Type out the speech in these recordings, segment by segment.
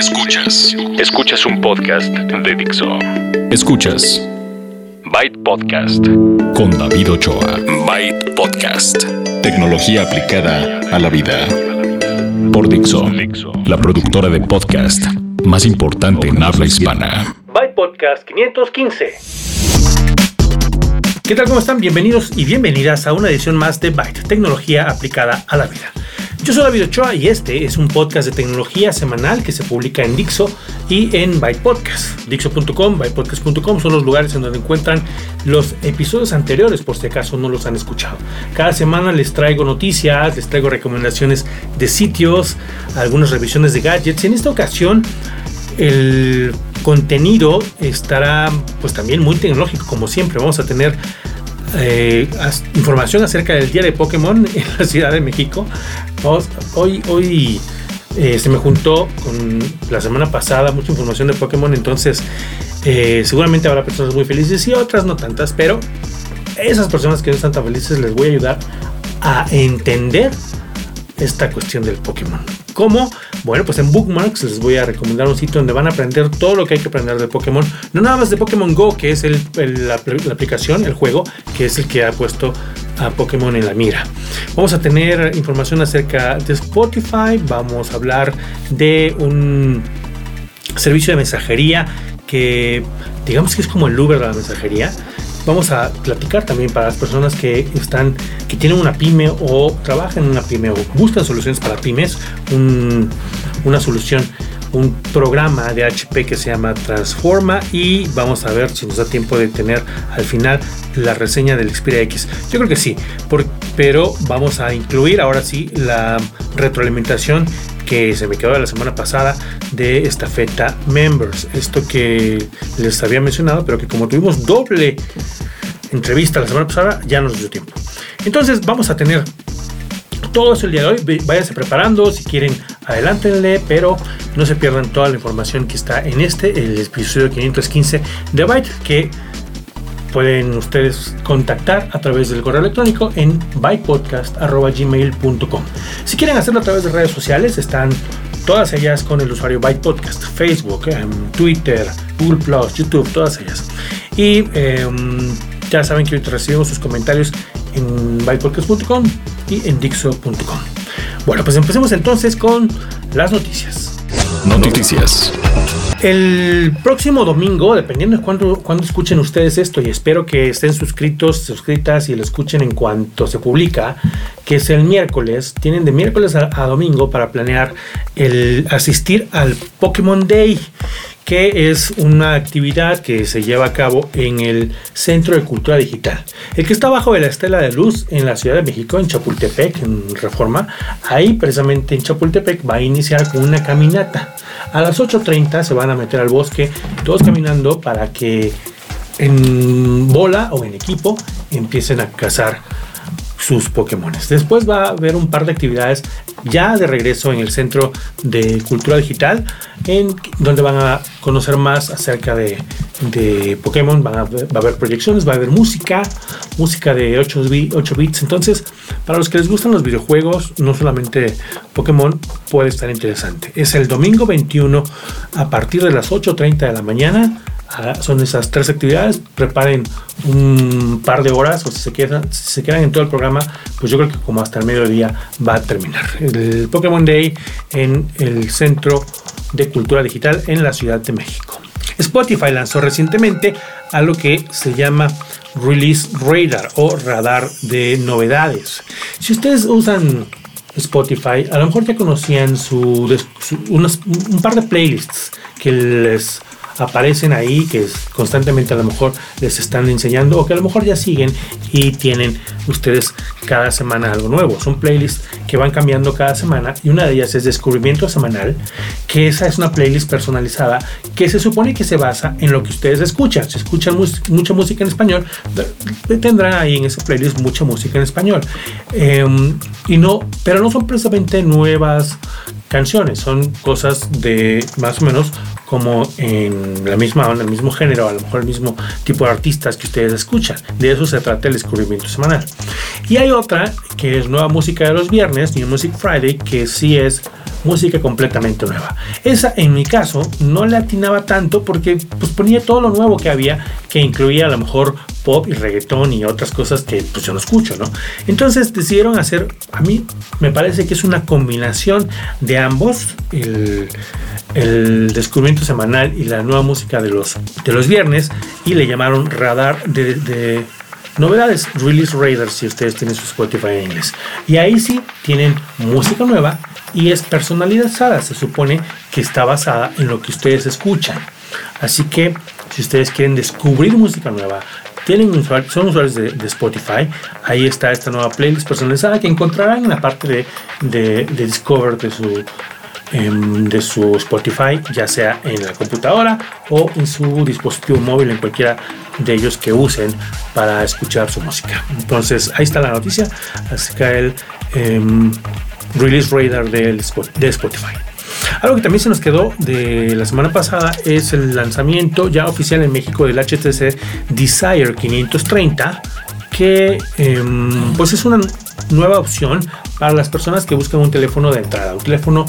Escuchas. Escuchas un podcast de Dixo. Escuchas. Byte Podcast. Con David Ochoa. Byte Podcast. Tecnología aplicada a la vida. Por Dixo. La productora de podcast más importante en habla hispana. Byte Podcast 515. ¿Qué tal? ¿Cómo están? Bienvenidos y bienvenidas a una edición más de Byte, tecnología aplicada a la vida. Yo soy David Ochoa y este es un podcast de tecnología semanal que se publica en Dixo y en Byte. Dixo.com, bytepodcast.com son los lugares en donde encuentran los episodios anteriores por si acaso no los han escuchado. Cada semana les traigo noticias, les traigo recomendaciones de sitios, algunas revisiones de gadgets. En esta ocasión el contenido estará pues también muy tecnológico como siempre. Vamos a tener eh, información acerca del día de Pokémon en la Ciudad de México. hoy hoy eh, se me juntó con la semana pasada mucha información de Pokémon, entonces eh, seguramente habrá personas muy felices y otras no tantas, pero esas personas que no están tan felices les voy a ayudar a entender esta cuestión del Pokémon. ¿Cómo? Bueno, pues en Bookmarks les voy a recomendar un sitio donde van a aprender todo lo que hay que aprender de Pokémon. No nada más de Pokémon Go, que es la, aplicación, el juego, que es el que ha puesto a Pokémon en la mira. Vamos a tener información acerca de Spotify, vamos a hablar de un servicio de mensajería que digamos que es como el Uber de la mensajería vamos a platicar también para las personas que están, que tienen una pyme o trabajan en una pyme o buscan soluciones para pymes, una solución, un programa de HP que se llama Transforma y vamos a ver si nos da tiempo de tener al final la reseña del Xperia X. Yo creo que sí, pero vamos a incluir ahora sí la retroalimentación que se me quedó de la semana pasada de estafeta members. Esto que les había mencionado, pero que como tuvimos doble entrevista la semana pasada, ya nos dio tiempo. Entonces vamos a tener todo eso el día de hoy. Váyanse preparando, si quieren, adelántenle, pero no se pierdan toda la información que está en este, el episodio 515 de Byte, que pueden ustedes contactar a través del correo electrónico en bytepodcast.gmail.com. Si quieren hacerlo a través de redes sociales, están todas ellas con el usuario Byte Podcast, Facebook, em, Twitter, Google YouTube, todas ellas. Y em, ya saben que recibimos sus comentarios en bytepodcast.com y en dixo.com. Bueno, pues empecemos entonces con las noticias. Noticias. El próximo domingo, dependiendo de cuándo, cuando escuchen ustedes esto, y espero que estén suscritos, suscritas y lo escuchen en cuanto se publica, que es el miércoles, tienen de miércoles a, a domingo para planear el asistir al Pokémon Day que es una actividad que se lleva a cabo en el Centro de Cultura Digital, el que está bajo de la Estela de Luz en la Ciudad de México, en Chapultepec, en Reforma. Ahí precisamente en Chapultepec va a iniciar con una caminata. A las 8.30 se van a meter al bosque, todos caminando para que en bola o en equipo empiecen a cazar sus Pokémon. Después va a haber un par de actividades ya de regreso en el Centro de Cultura Digital, en donde van a conocer más acerca de, de Pokémon. va a haber proyecciones, va a haber música, música de 8, 8 bits. Entonces, para los que les gustan los videojuegos, no solamente Pokémon, puede estar interesante. Es el domingo 21 a partir de las 8.30 de la mañana son esas tres actividades. Preparen un par de horas o si se, quedan, se quedan en todo el programa, pues yo creo que como hasta el mediodía va a terminar. El Pokémon Day en el Centro de Cultura Digital en la Ciudad de México. Spotify lanzó recientemente algo que se llama Release Radar o radar de novedades. Si ustedes usan Spotify, a lo mejor ya conocían su, un par de playlists que les aparecen ahí, que constantemente a lo mejor les están enseñando o que a lo mejor ya siguen y tienen ustedes cada semana algo nuevo. Son playlists que van cambiando cada semana y una de ellas es Descubrimiento Semanal, que esa es una playlist personalizada que se supone que se basa en lo que ustedes escuchan. Si escuchan mucha música en español, tendrán ahí en esa playlist mucha música en español. Em, y no, pero no son precisamente nuevas canciones, son cosas de más o menos como en la misma en el mismo género, a lo mejor el mismo tipo de artistas que ustedes escuchan. De eso se trata el descubrimiento semanal. Y hay otra que es nueva música de los viernes, New Music Friday, que sí es música completamente nueva. Esa en mi caso no le atinaba tanto porque pues ponía todo lo nuevo que había que incluía a lo mejor pop y reggaetón y otras cosas que pues yo no escucho, ¿no? Entonces decidieron hacer, a mí me parece que es una combinación de ambos, el, descubrimiento semanal y la nueva música de los, de los viernes y le llamaron radar de Novedades, Release Radar si ustedes tienen su Spotify en inglés. Y ahí sí tienen música nueva y es personalizada. Se supone que está basada en lo que ustedes escuchan. Así que si ustedes quieren descubrir música nueva, tienen son usuarios de, Spotify, ahí está esta nueva playlist personalizada que encontrarán en la parte de, de, Discover de su Em, de su Spotify, ya sea en la computadora o en su dispositivo móvil, en cualquiera de ellos que usen para escuchar su música. Entonces, ahí está la noticia acerca del em, release radar de Spotify. Algo que también se nos quedó de la semana pasada es el lanzamiento ya oficial en México del HTC Desire 530, que em, pues es una nueva opción para las personas que buscan un teléfono de entrada, un teléfono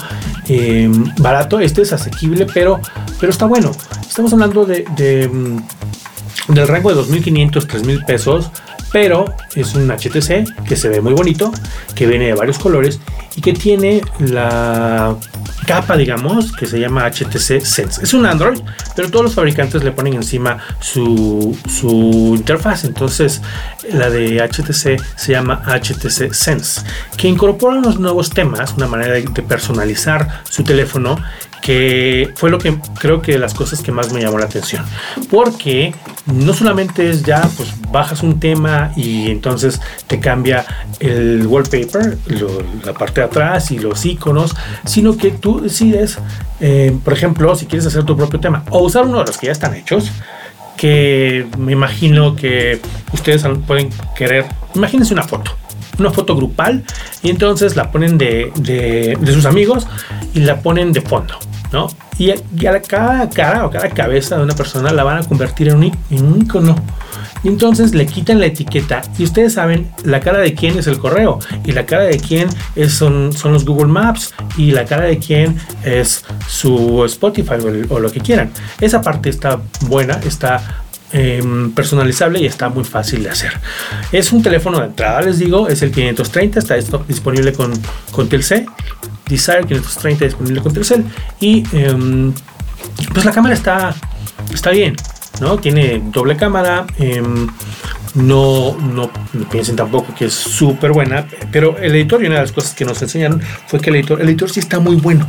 em, barato, este es asequible, pero, pero está bueno. Estamos hablando de, mm, del rango de 2.500, 3.000 pesos, pero es un HTC que se ve muy bonito, que viene de varios colores y que tiene la capa, digamos, que se llama HTC Sense. Es un Android, pero todos los fabricantes le ponen encima su, su interfaz. Entonces, la de HTC se llama HTC Sense, que incorpora unos nuevos temas, una manera de, de personalizar su teléfono que fue lo que creo que las cosas que más me llamó la atención. Porque no solamente es ya, pues bajas un tema y entonces te cambia el wallpaper, la parte de atrás y los iconos, sino que tú decides, eh, por ejemplo, si quieres hacer tu propio tema o usar uno de los que ya están hechos, que me imagino que ustedes pueden querer, imagínense una foto una foto grupal y entonces la ponen de, de, de, sus amigos y la ponen de fondo. ¿No? Y, a cada cara o cada cabeza de una persona la van a convertir en un, en icono. Y entonces le quitan la etiqueta y ustedes saben la cara de quién es el correo y la cara de quién es, son, son los Google Maps y la cara de quién es su Spotify o, lo que quieran. Esa parte está buena, está em, personalizable y está muy fácil de hacer. Es un teléfono de entrada, les digo, es el 530, está disponible con, con Telcel Desire 530 disponible con Telcel y em, pues la cámara está, está bien, ¿no? Tiene doble cámara, em, no, no, piensen tampoco que es súper buena, pero el editor y una de las cosas que nos enseñaron fue que el editor, el editor sí está muy bueno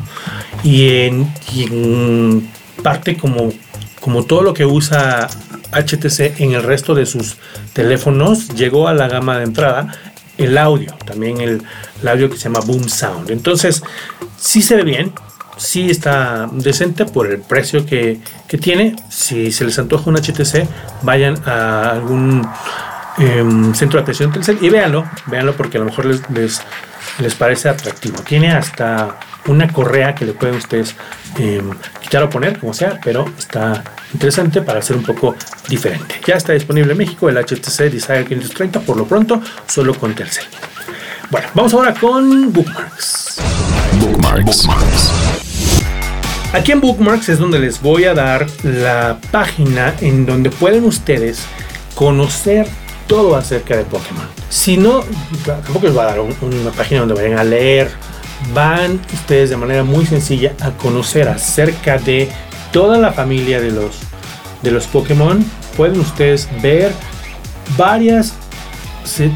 y en, parte como, como todo lo que usa HTC en el resto de sus teléfonos llegó a la gama de entrada el audio, también el, audio que se llama Boom Sound. Entonces, sí se ve bien, sí está decente por el precio que, tiene. Si se les antoja un HTC, vayan a algún em, centro de atención Telcel y véanlo, véanlo porque a lo mejor les, les, les parece atractivo. Tiene hasta una correa que le pueden ustedes em, quitar o poner, como sea, pero está interesante para ser un poco diferente. Ya está disponible en México el HTC Desire 530 por lo pronto, solo con Telcel. Bueno, vamos ahora con Bookmarks. Bookmarks. Aquí en Bookmarks es donde les voy a dar la página en donde pueden ustedes conocer todo acerca de Pokémon. Si no, tampoco les voy a dar una página donde vayan a leer van ustedes de manera muy sencilla a conocer acerca de toda la familia de los, de los Pokémon. Pueden ustedes ver varias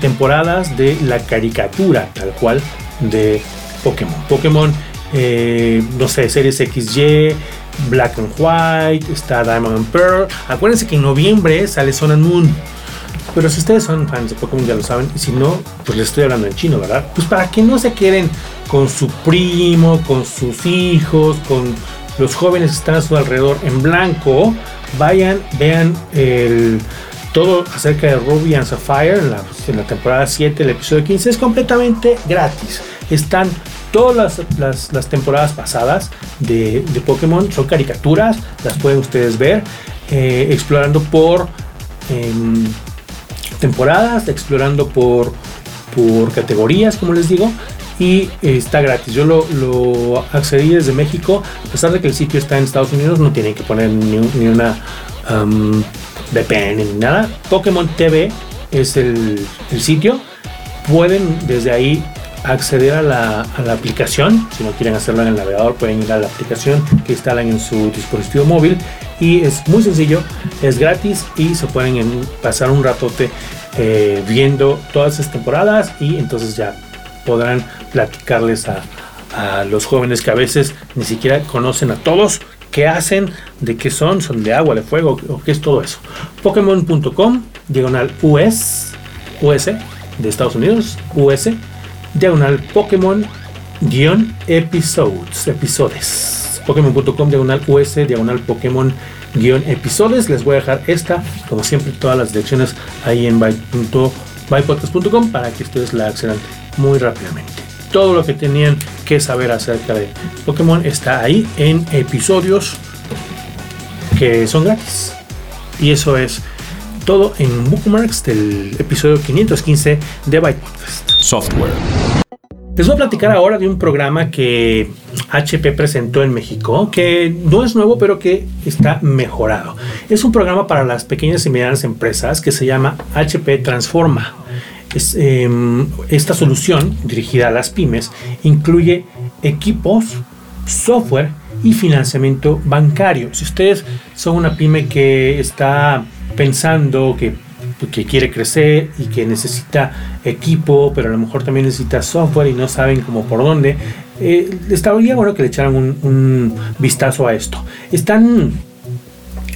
temporadas de la caricatura tal cual de Pokémon. Pokémon, eh, no sé, series XY, Black and White, está Diamond and Pearl. Acuérdense que en noviembre sale Sun and Moon. Pero si ustedes son fans de Pokémon ya lo saben, y si no, pues les estoy hablando en chino, ¿verdad? Pues para que no se queden con su primo, con sus hijos, con los jóvenes que están a su alrededor en blanco, vayan, vean todo acerca de Ruby and Sapphire en la, temporada 7, el episodio 15, es completamente gratis. Están todas las, temporadas pasadas de, Pokémon, son caricaturas, las pueden ustedes ver, eh, explorando por... Em, temporadas, explorando por, por categorías, como les digo. y está gratis. Yo lo, accedí desde México, a pesar de que el sitio está en Estados Unidos, no tienen que poner ni, una um, VPN ni nada. Pokémon TV es el, sitio. Pueden desde ahí acceder a la, aplicación. Si no quieren hacerlo en el navegador, pueden ir a la aplicación que instalan en su dispositivo móvil. Y es muy sencillo, es gratis y se pueden pasar un ratote eh, viendo todas esas temporadas y entonces ya podrán platicarles a, los jóvenes que a veces ni siquiera conocen a todos qué hacen, de qué son, son de agua, de fuego, o qué es todo eso. Pokémon.com, diagonal US, US de Estados Unidos, US, diagonal Pokémon guion episodes, episodios. Pokémon.com, diagonal US, diagonal Pokémon guion episodios. Les voy a dejar esta, como siempre, todas las direcciones ahí en bypodcast.com para que ustedes la accedan muy rápidamente. Todo lo que tenían que saber acerca de Pokémon está ahí en episodios que son gratis. Y eso es todo en Bookmarks del episodio 515 de Byte. Software. Les voy a platicar ahora de un programa que HP presentó en México, que no es nuevo, pero que está mejorado. Es un programa para las pequeñas y medianas empresas que se llama HP Transforma. Em, esta solución dirigida a las pymes incluye equipos, software y financiamiento bancario. Si ustedes son una pyme que está pensando que, que quiere crecer y que necesita equipo, pero a lo mejor también necesita software y no saben cómo por dónde, eh, estaría bueno que le echaran un, vistazo a esto. Están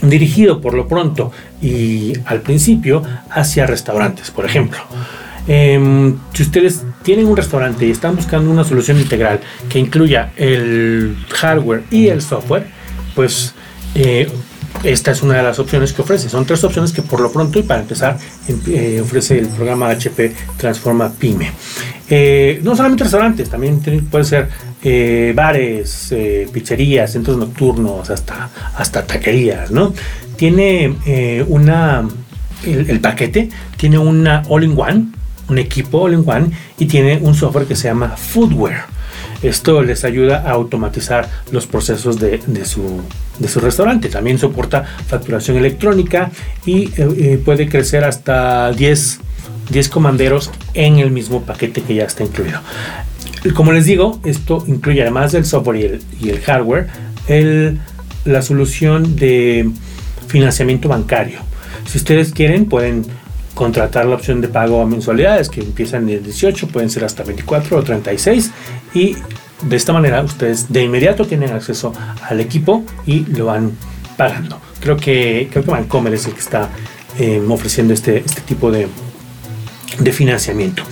dirigido por lo pronto y al principio hacia restaurantes, por ejemplo. Em, si ustedes tienen un restaurante y están buscando una solución integral que incluya el hardware y el software, pues eh, esta es una de las opciones que ofrece. Son tres opciones que por lo pronto y para empezar em, eh, ofrece el programa HP Transforma Pyme. Eh, no solamente restaurantes, también puede ser bares, pizzerías, centros nocturnos, hasta, hasta taquerías, ¿no? Tiene una, el paquete tiene una all-in-one un equipo all-in-one y tiene un software que se llama Foodware. Esto les ayuda a automatizar los procesos de, su, restaurante. También soporta facturación electrónica y eh, eh, puede crecer hasta 10, 10 comanderos en el mismo paquete que ya está incluido. Como les digo, esto incluye además del software y el, hardware, la solución de financiamiento bancario. Si ustedes quieren, pueden contratar la opción de pago a mensualidades que empiezan en el 18, pueden ser hasta 24 o 36 y de esta manera ustedes de inmediato tienen acceso al equipo y lo van pagando. Creo que, creo que es el que está eh, ofreciendo este, este tipo de, de financiamiento.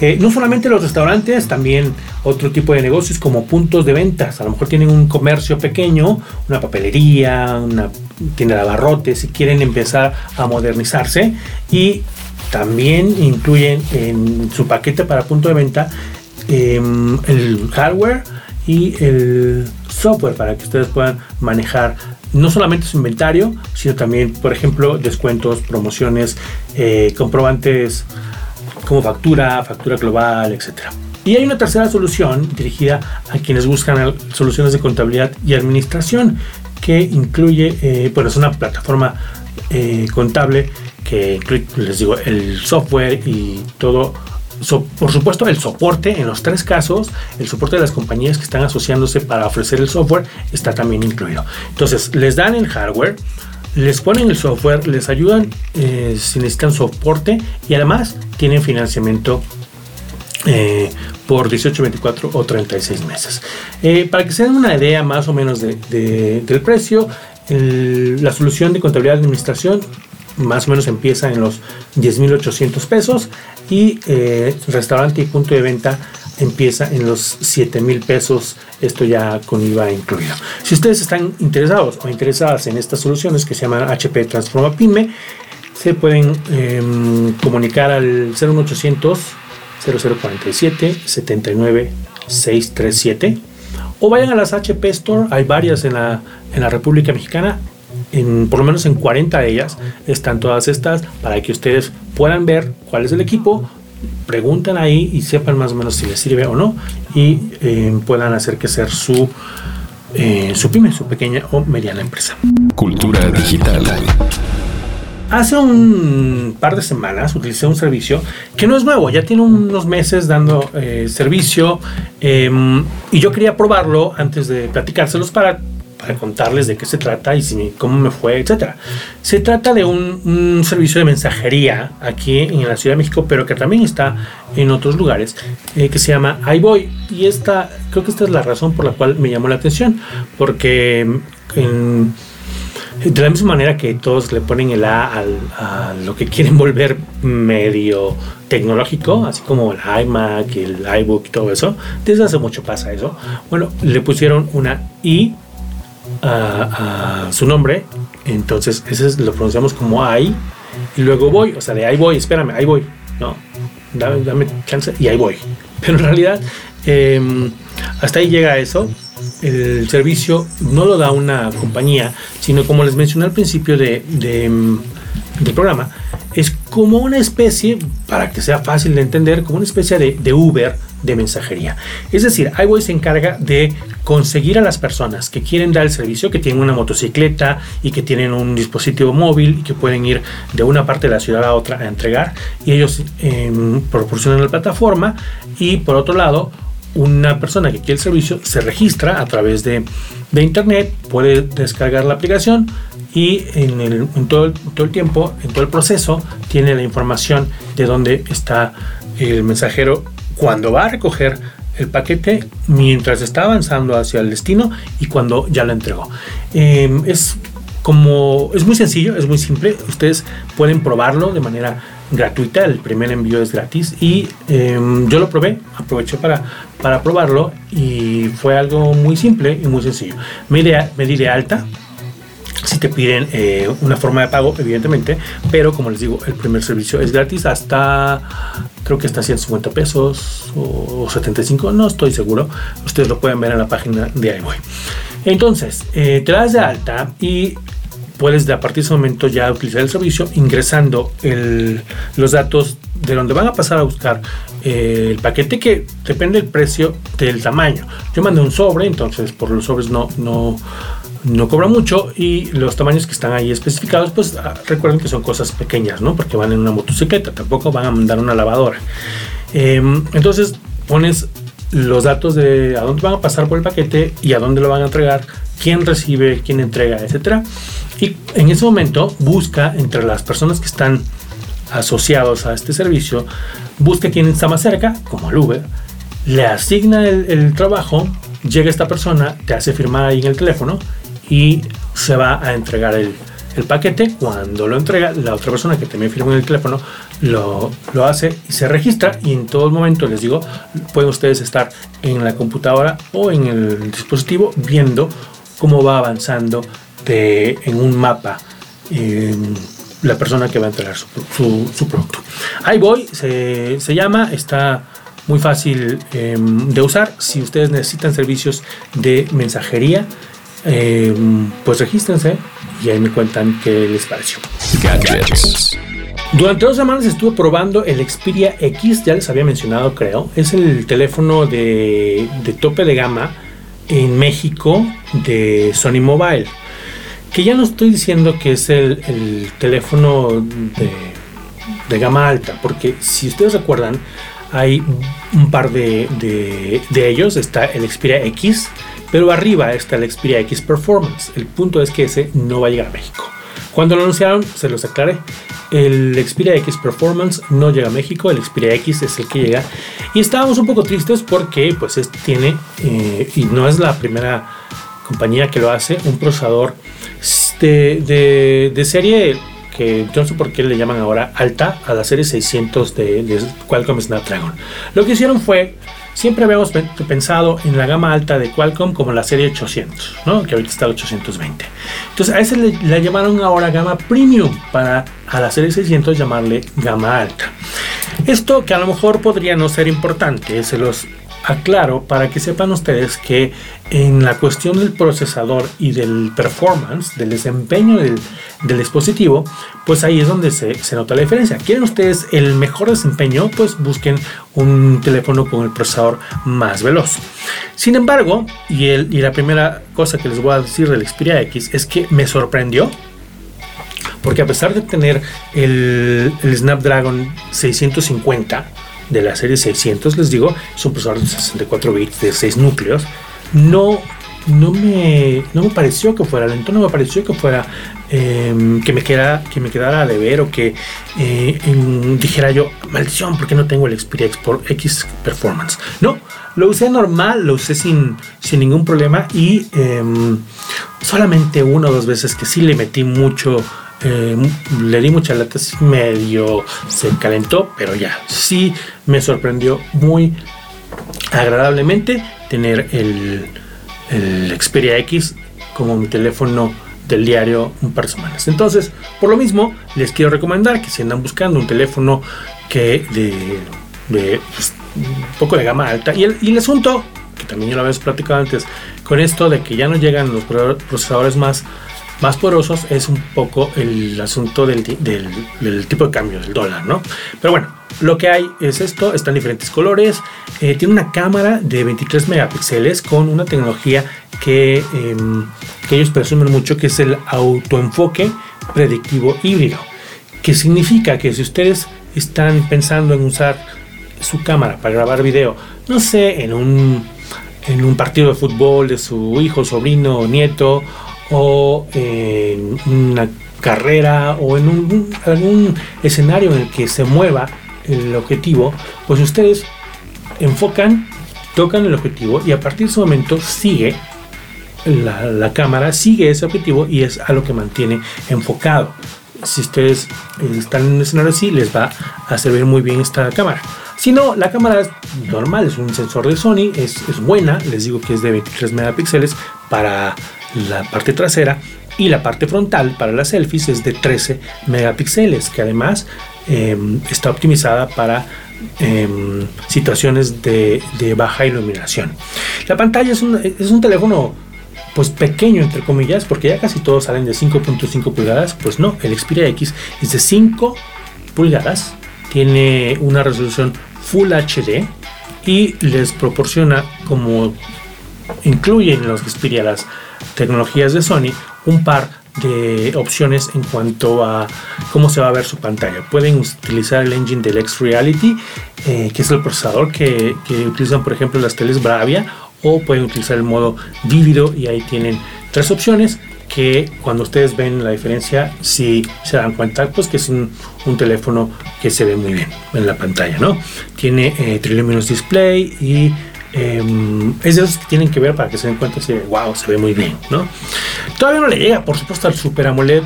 Eh, no solamente los restaurantes, también otro tipo de negocios como puntos de ventas. A lo mejor tienen un comercio pequeño, una papelería, una tienda de abarrotes y quieren empezar a modernizarse y también incluyen en su paquete para punto de venta em, el hardware y el software para que ustedes puedan manejar no solamente su inventario, sino también, por ejemplo, descuentos, promociones, eh, comprobantes como factura, factura global, etc. Y hay una tercera solución dirigida a quienes buscan soluciones de contabilidad y administración que incluye, eh, bueno, es una plataforma eh, contable que les digo, el software y todo. Por supuesto, el soporte en los tres casos, el soporte de las compañías que están asociándose para ofrecer el software está también incluido. Entonces, les dan el hardware, les ponen el software, les ayudan eh, si necesitan soporte y además tienen financiamiento eh, por 18, 24 o 36 meses. Eh, para que se den una idea más o menos del precio, la solución de contabilidad de administración más o menos empieza en los 10.800 pesos y eh, restaurante y punto de venta empieza en los 7 mil pesos, esto ya con IVA incluido. Si ustedes están interesados o interesadas en estas soluciones que se llaman HP Transforma Pyme, se pueden em, comunicar al 01800 0047 79 637 o vayan a las HP Store, hay varias en la, en la República Mexicana por lo menos en 40 de ellas están todas estas para que ustedes puedan ver cuál es el equipo, preguntan ahí y sepan más o menos si les sirve o no y eh, puedan hacer que ser su, eh, su pyme, su pequeña o mediana empresa. Cultura digital. Hace un par de semanas utilicé un servicio que no es nuevo, ya tiene unos meses dando eh, servicio em, y yo quería probarlo antes de platicárselos para para contarles de qué se trata y si, cómo me fue, etcétera. Se trata de un, servicio de mensajería aquí en la Ciudad de México, pero que también está en otros lugares, eh, que se llama iBoy. Y esta, creo que esta es la razón por la cual me llamó la atención, porque de la misma manera que todos le ponen el A a lo que quieren volver medio tecnológico, así como el iMac, el iBook y todo eso, desde hace mucho pasa eso. Bueno, le pusieron una I a, su nombre, entonces ese lo pronunciamos como ahí y luego voy, o sea, de ahí voy, espérame, ahí voy, no, dame, dame chance y ahí voy. Pero en realidad, em, hasta ahí llega eso. El servicio no lo da una compañía, sino como les mencioné al principio de, em, del programa, es como una especie, para que sea fácil de entender, como una especie de, de Uber de mensajería. Es decir, iWay se encarga de conseguir a las personas que quieren dar el servicio, que tienen una motocicleta y que tienen un dispositivo móvil y que pueden ir de una parte de la ciudad a otra a entregar y ellos em, proporcionan la plataforma y por otro lado una persona que quiere el servicio se registra a través de, de internet, puede descargar la aplicación y en, el, en todo, todo el tiempo, en todo el proceso, tiene la información de dónde está el mensajero cuando va a recoger el paquete mientras está avanzando hacia el destino y cuando ya lo entregó. Em, es como es muy sencillo, es muy simple. Ustedes pueden probarlo de manera gratuita. El primer envío es gratis y em, yo lo probé, aproveché para, para probarlo y fue algo muy simple y muy sencillo. Me di de alta si te piden eh, una forma de pago, evidentemente, pero como les digo, el primer servicio es gratis hasta, creo que hasta 150 pesos o 75, no estoy seguro. Ustedes lo pueden ver en la página de iBoy. Entonces, eh, te das de alta y puedes de a partir de ese momento ya utilizar el servicio ingresando los datos de donde van a pasar a buscar eh, el paquete que depende del precio del tamaño. Yo mandé un sobre, entonces por los sobres no, no cobra mucho y los tamaños que están ahí especificados, pues ah, recuerden que son cosas pequeñas, ¿no? Porque van en una motocicleta, tampoco van a mandar una lavadora. Em, entonces pones los datos de a dónde van a pasar por el paquete y a dónde lo van a entregar, quién recibe, quién entrega, etcétera. Y en ese momento busca entre las personas que están asociados a este servicio, busca quién está más cerca, como el Uber, le asigna el, el trabajo, llega esta persona, te hace firmar ahí en el teléfono y se va a entregar el, paquete. Cuando lo entrega, la otra persona que también firma en el teléfono lo, lo, hace y se registra. Y en todo momento, les digo, pueden ustedes estar en la computadora o en el dispositivo viendo cómo va avanzando en un mapa la persona que va a entregar su, su, producto. Ahí voy, se, se, llama, está muy fácil em, de usar. Si ustedes necesitan servicios de mensajería, Em, pues regístrense y ahí me cuentan qué les pareció. Durante dos semanas estuve probando el Xperia X, ya les había mencionado creo. Es el teléfono de, tope de gama en México de Sony Mobile. Que ya no estoy diciendo que es el, teléfono de, gama alta, porque si ustedes recuerdan, hay un par de, de ellos. Está el Xperia X, pero arriba está el Xperia X Performance. El punto es que ese no va a llegar a México. Cuando lo anunciaron, se los aclaré. El Xperia X Performance no llega a México, el Xperia X es el que llega. Y estábamos un poco tristes porque pues tiene, eh, y no es la primera compañía que lo hace, un procesador de, de, serie que yo no sé por qué le llaman ahora alta a la serie 600 de, de Qualcomm Snapdragon. Lo que hicieron fue Siempre habíamos pensado en la gama alta de Qualcomm como la serie 800, ¿no? que ahorita está el 820. Entonces a ese le, le, llamaron ahora gama premium para a la serie 600 llamarle gama alta. Esto que a lo mejor podría no ser importante, se los aclaro para que sepan ustedes que en la cuestión del procesador y del performance, del desempeño del, dispositivo, pues ahí es donde se, nota la diferencia. ¿Quieren ustedes el mejor desempeño? Pues busquen un teléfono con el procesador más veloz. Sin embargo, y, el, y la primera cosa que les voy a decir del Xperia X es que me sorprendió porque a pesar de tener el, el Snapdragon 650, de la serie 600, les digo, es un procesador de 64 bits de 6 núcleos. No, no, me, no me pareció que fuera lento, no me pareció que fuera em, que, me quedara, que me quedara a deber o que eh, dijera yo, maldición, porque no tengo el Xperia X Performance. No, lo usé normal, lo usé sin, sin ningún problema y em, solamente una o dos veces que sí le metí mucho eh, le di mucha lata, medio se calentó, pero ya, sí me sorprendió muy agradablemente tener el, el Xperia X como mi teléfono del diario un par de semanas. Entonces, por lo mismo, les quiero recomendar que si andan buscando un teléfono que de, de pues, un poco de gama alta, y el, y el asunto, que también ya lo habíamos platicado antes, con esto de que ya no llegan los procesadores más más porosos es un poco el asunto del, tipo de cambio del dólar, ¿no? Pero bueno, lo que hay es esto, están diferentes colores, eh, tiene una cámara de 23 megapíxeles con una tecnología que, em, que ellos presumen mucho, que es el autoenfoque predictivo híbrido, que significa que si ustedes están pensando en usar su cámara para grabar video, no sé, en un, en un partido de fútbol de su hijo, sobrino o nieto, o en una carrera o en un, escenario en el que se mueva el objetivo, pues ustedes enfocan, tocan el objetivo y a partir de ese momento sigue la, cámara, sigue ese objetivo y es a lo que mantiene enfocado. Si ustedes están en un escenario así, les va a servir muy bien esta cámara. Si no, la cámara es normal, es un sensor de Sony, es buena, les digo que es de 23 megapíxeles para la parte trasera y la parte frontal para las selfies es de 13 megapíxeles que además em, está optimizada para em, situaciones de, baja iluminación. La pantalla es un, es un, teléfono pues pequeño entre comillas porque ya casi todos salen de 5.5 pulgadas pues no el Xperia X es de 5 pulgadas tiene una resolución Full HD y les proporciona como incluyen los Xperia las tecnologías de Sony un par de opciones en cuanto a cómo se va a ver su pantalla. Pueden utilizar el engine del X Reality, eh, que es el procesador que, utilizan por ejemplo las teles Bravia, o pueden utilizar el modo vívido y ahí tienen tres opciones que cuando ustedes ven la diferencia si se dan cuenta pues que es un, teléfono que se ve muy bien en la pantalla no tiene eh, Display y Em, es de esos que tienen que ver para que se den cuenta si, wow, se ve muy bien, ¿no? Todavía no le llega, por supuesto, al Super AMOLED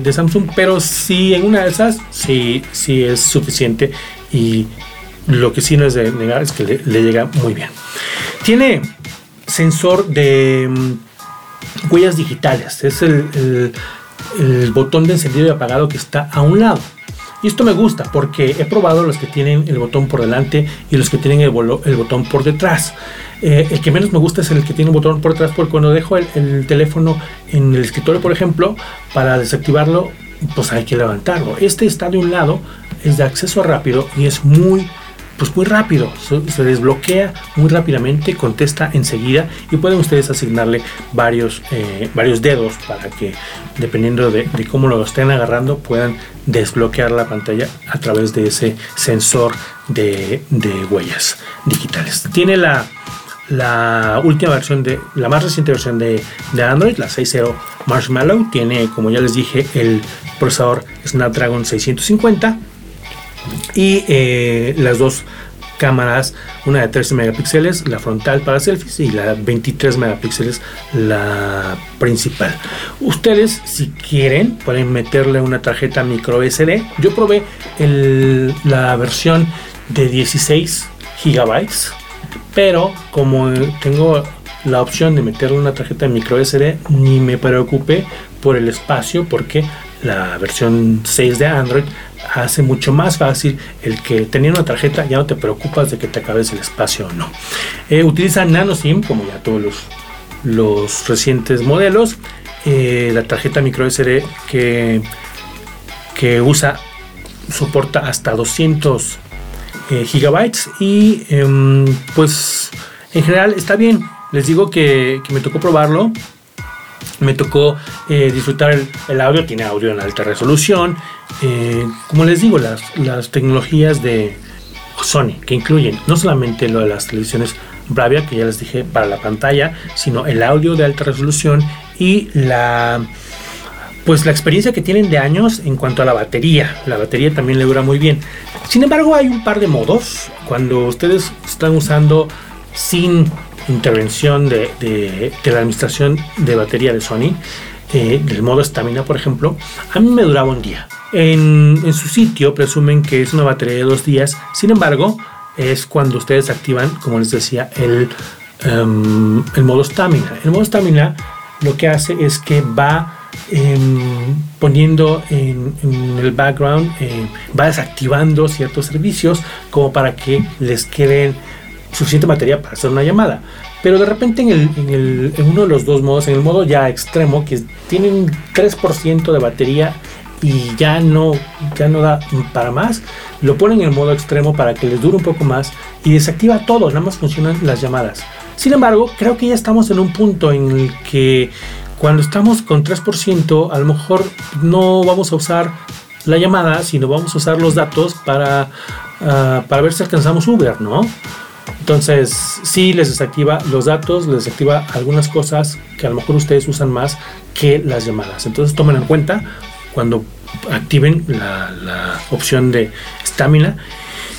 de, Samsung, pero sí en una de esas, sí, sí es suficiente y lo que sí no es de negar es que le, llega muy bien. Tiene sensor de em, huellas digitales, es el botón de encendido y apagado que está a un lado. Y esto me gusta porque he probado los que tienen el botón por delante y los que tienen el, botón por detrás. Eh, el que menos me gusta es el que tiene un botón por detrás porque cuando dejo el, teléfono en el escritorio, por ejemplo, para desactivarlo, pues hay que levantarlo. Este está de un lado, es de acceso rápido y es muy pues muy rápido, se, desbloquea muy rápidamente, contesta enseguida y pueden ustedes asignarle varios, eh, varios dedos para que dependiendo de, cómo lo estén agarrando puedan desbloquear la pantalla a través de ese sensor de, huellas digitales. Tiene la, la última versión de la más reciente versión de, de Android, la 6.0 Marshmallow, tiene como ya les dije el procesador Snapdragon 650 y eh, las dos cámaras, una de 13 megapíxeles, la frontal para selfies y la 23 megapíxeles, la principal. Ustedes, si quieren, pueden meterle una tarjeta micro SD. Yo probé la versión de 16 gigabytes, pero como tengo la opción de meterle una tarjeta micro SD, ni me preocupé por el espacio porque la versión 6 de Android hace mucho más fácil el que teniendo una tarjeta ya no te preocupas de que te acabes el espacio o no. Eh, utiliza nano SIM como ya todos los, los recientes modelos. Eh, la tarjeta micro SD que, que usa soporta hasta 200 eh, gigabytes y em, pues en general está bien. Les digo que, me tocó probarlo. Me tocó eh, disfrutar el, audio, tiene audio en alta resolución. Eh, como les digo, las, las tecnologías de Sony, que incluyen no solamente lo de las televisiones Bravia, que ya les dije para la pantalla, sino el audio de alta resolución y la pues la experiencia que tienen de años en cuanto a la batería. La batería también le dura muy bien. Sin embargo, hay un par de modos. Cuando ustedes están usando sin intervención de, la administración de batería de Sony, eh, del modo estamina, por ejemplo, a mí me duraba un día. En, su sitio presumen que es una batería de dos días. Sin embargo, es cuando ustedes activan, como les decía, el, em, el modo estamina. El modo estamina lo que hace es que va Em, poniendo en, el background, eh, va desactivando ciertos servicios como para que les quede suficiente materia para hacer una llamada. Pero de repente en, el, en, uno de los dos modos, en el modo ya extremo, que tienen 3% de batería y ya no, ya no da para más, lo ponen en el modo extremo para que les dure un poco más y desactiva todo, nada más funcionan las llamadas. Sin embargo, creo que ya estamos en un punto en el que cuando estamos con 3%, a lo mejor no vamos a usar la llamada, sino vamos a usar los datos para, ah, para ver si alcanzamos Uber, ¿no? Entonces, sí les desactiva los datos, les desactiva algunas cosas que a lo mejor ustedes usan más que las llamadas. Entonces, tomen en cuenta cuando activen la, opción de estamina.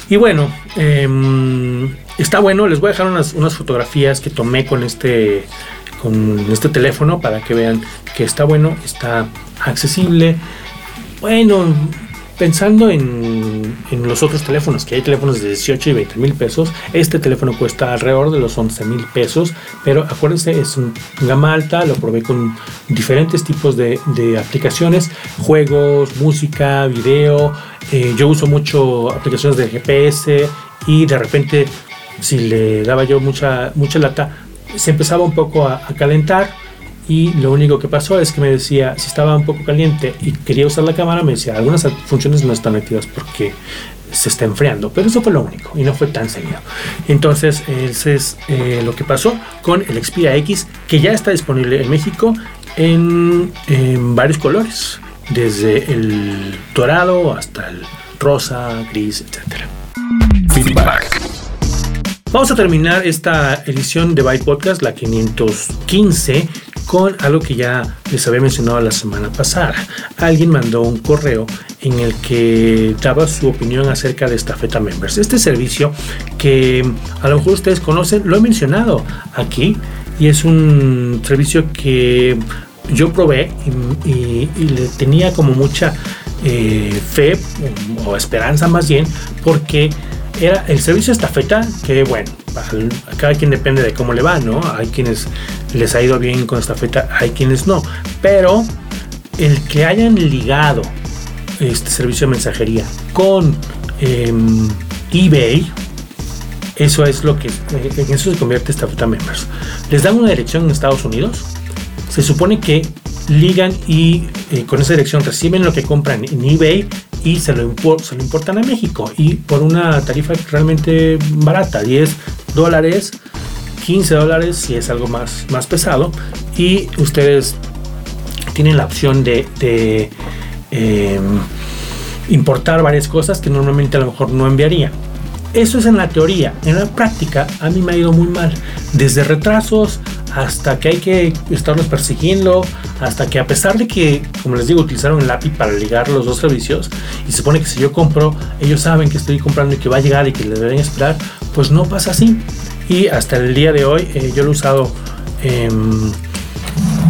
Y bueno, em, está bueno, les voy a dejar unas, unas fotografías que tomé con este con este teléfono para que vean que está bueno, está accesible. Bueno, pensando en, en, los otros teléfonos, que hay teléfonos de 18 y 20 mil pesos, este teléfono cuesta alrededor de los 11 mil pesos, pero acuérdense, es un gama alta, lo probé con diferentes tipos de, aplicaciones, juegos, música, video, eh, yo uso mucho aplicaciones de GPS y de repente si le daba yo mucha, mucha lata, se empezaba un poco a, calentar y lo único que pasó es que me decía, si estaba un poco caliente y quería usar la cámara, me decía, algunas funciones no están activas porque se está enfriando, pero eso fue lo único y no fue tan seguido. Entonces, ese es eh, lo que pasó con el Xperia X, que ya está disponible en México en, en varios colores, desde el dorado hasta el rosa, gris, etc. Feedback. Vamos a terminar esta edición de Byte Podcast, la 515, con algo que ya les había mencionado la semana pasada. Alguien mandó un correo en el que daba su opinión acerca de Estafeta Members. Este servicio que a lo mejor ustedes conocen, lo he mencionado aquí, y es un servicio que yo probé y, le tenía como mucha eh, fe o esperanza más bien, porque era el servicio estafeta, que bueno, a cada quien depende de cómo le va, ¿no? Hay quienes les ha ido bien con estafeta, hay quienes no. Pero el que hayan ligado este servicio de mensajería con em, eBay, eso es lo que eh, en eso se convierte Estafeta Members. Les dan una dirección en Estados Unidos. Se supone que ligan y eh, con esa dirección reciben lo que compran en eBay y se lo, importan a México y por una tarifa realmente barata, 10 dólares, 15 dólares si es algo más, más pesado y ustedes tienen la opción de, em, importar varias cosas que normalmente a lo mejor no enviarían. Eso es en la teoría. En la práctica a mí me ha ido muy mal. Desde retrasos hasta que hay que estarlos persiguiendo, hasta que a pesar de que, como les digo, utilizaron el API para ligar los dos servicios, y se supone que si yo compro, ellos saben que estoy comprando y que va a llegar y que le deben esperar, pues no pasa así. Y hasta el día de hoy eh, yo lo he usado em,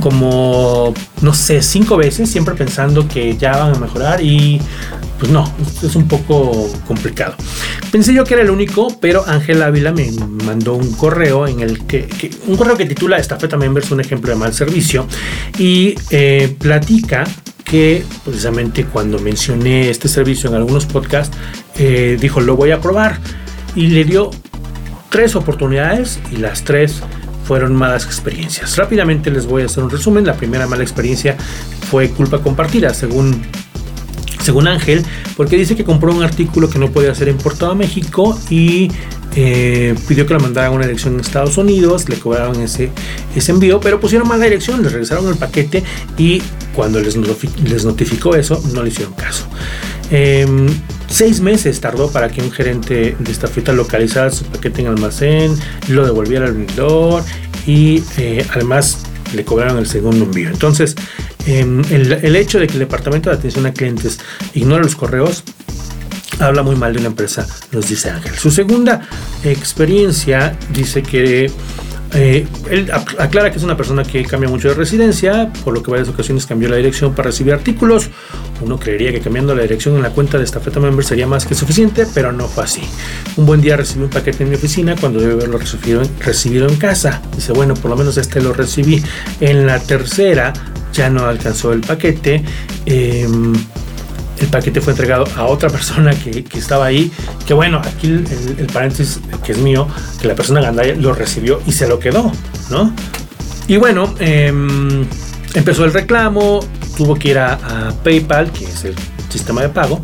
como, no sé, cinco veces, siempre pensando que ya van a mejorar y pues no, es un poco complicado. Pensé yo que era el único, pero Ángel Ávila me mandó un correo en el que, un correo que titula Estafeta Members, un ejemplo de mal servicio, y eh, platica que precisamente cuando mencioné este servicio en algunos podcasts, eh, dijo, lo voy a probar. Y le dio tres oportunidades y las tres fueron malas experiencias. Rápidamente les voy a hacer un resumen. La primera mala experiencia fue culpa compartida, según según Ángel, porque dice que compró un artículo que no podía ser importado a México y eh, pidió que lo mandaran a una dirección en Estados Unidos, le cobraron ese, envío, pero pusieron mala dirección, les regresaron el paquete y cuando les, notificó eso, no le hicieron caso. Em, seis meses tardó para que un gerente de esta fruta localizara su paquete en almacén, lo devolviera al vendedor y eh, además le cobraron el segundo envío. Entonces, em, el, hecho de que el departamento de atención a clientes ignore los correos habla muy mal de una empresa, nos dice Ángel. Su segunda experiencia dice que eh, él aclara que es una persona que cambia mucho de residencia, por lo que varias ocasiones cambió la dirección para recibir artículos. Uno creería que cambiando la dirección en la cuenta de esta Feta Member sería más que suficiente, pero no fue así. Un buen día recibí un paquete en mi oficina cuando debe haberlo recibido, recibido en casa. Dice, bueno, por lo menos este lo recibí. En la tercera ya no alcanzó el paquete. Em, el paquete fue entregado a otra persona que, estaba ahí. Que bueno, aquí el, paréntesis que es mío, que la persona gandaya lo recibió y se lo quedó, ¿no? Y bueno, em, empezó el reclamo, tuvo que ir a, PayPal, que es el sistema de pago.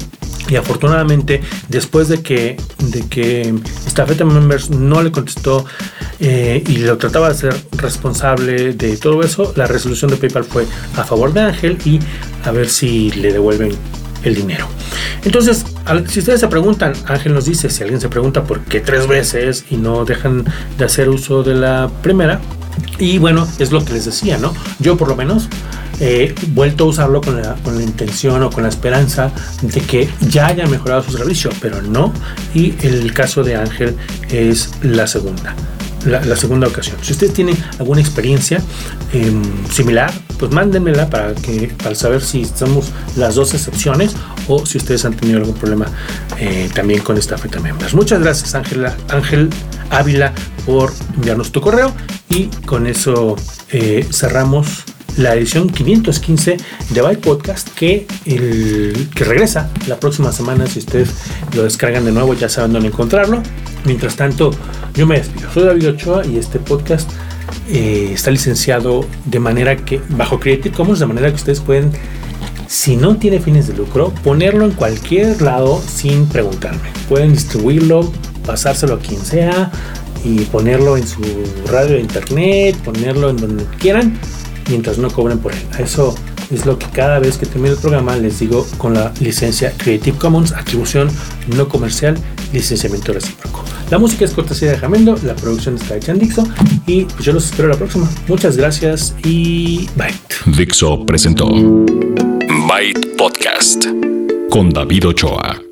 Y afortunadamente, después de que, de que Staffeta Members no le contestó eh, y lo trataba de ser responsable de todo eso, la resolución de PayPal fue a favor de Ángel y a ver si le devuelven el dinero. Entonces, si ustedes se preguntan, Ángel nos dice, si alguien se pregunta por qué tres veces y no dejan de hacer uso de la primera, y bueno, es lo que les decía, ¿no? Yo por lo menos he vuelto a usarlo con la, con la, intención o con la esperanza de que ya haya mejorado su servicio, pero no. Y el caso de Ángel es la segunda la, segunda ocasión. Si ustedes tienen alguna experiencia em, similar, pues mándenmela para, que, para saber si somos las dos excepciones o si ustedes han tenido algún problema eh, también con esta feta members. Muchas gracias Ángela, Ángel Ávila por enviarnos tu correo y con eso eh, cerramos la edición 515 de Byte Podcast que, el, que regresa la próxima semana. Si ustedes lo descargan de nuevo, ya saben dónde encontrarlo. Mientras tanto, yo me despido. Soy David Ochoa y este podcast eh, está licenciado de manera que, bajo Creative Commons, de manera que ustedes pueden, si no tiene fines de lucro, ponerlo en cualquier lado sin preguntarme. Pueden distribuirlo, pasárselo a quien sea y ponerlo en su radio de internet, ponerlo en donde quieran mientras no cobren por él. Eso es lo que cada vez que termino el programa les digo con la licencia Creative Commons, atribución no comercial, licenciamiento recíproco. La música es cortesía de Jamendo, la producción está hecha en Dixo y pues yo los espero la próxima. Muchas gracias y bye. Dixo presentó Byte Podcast con David Ochoa.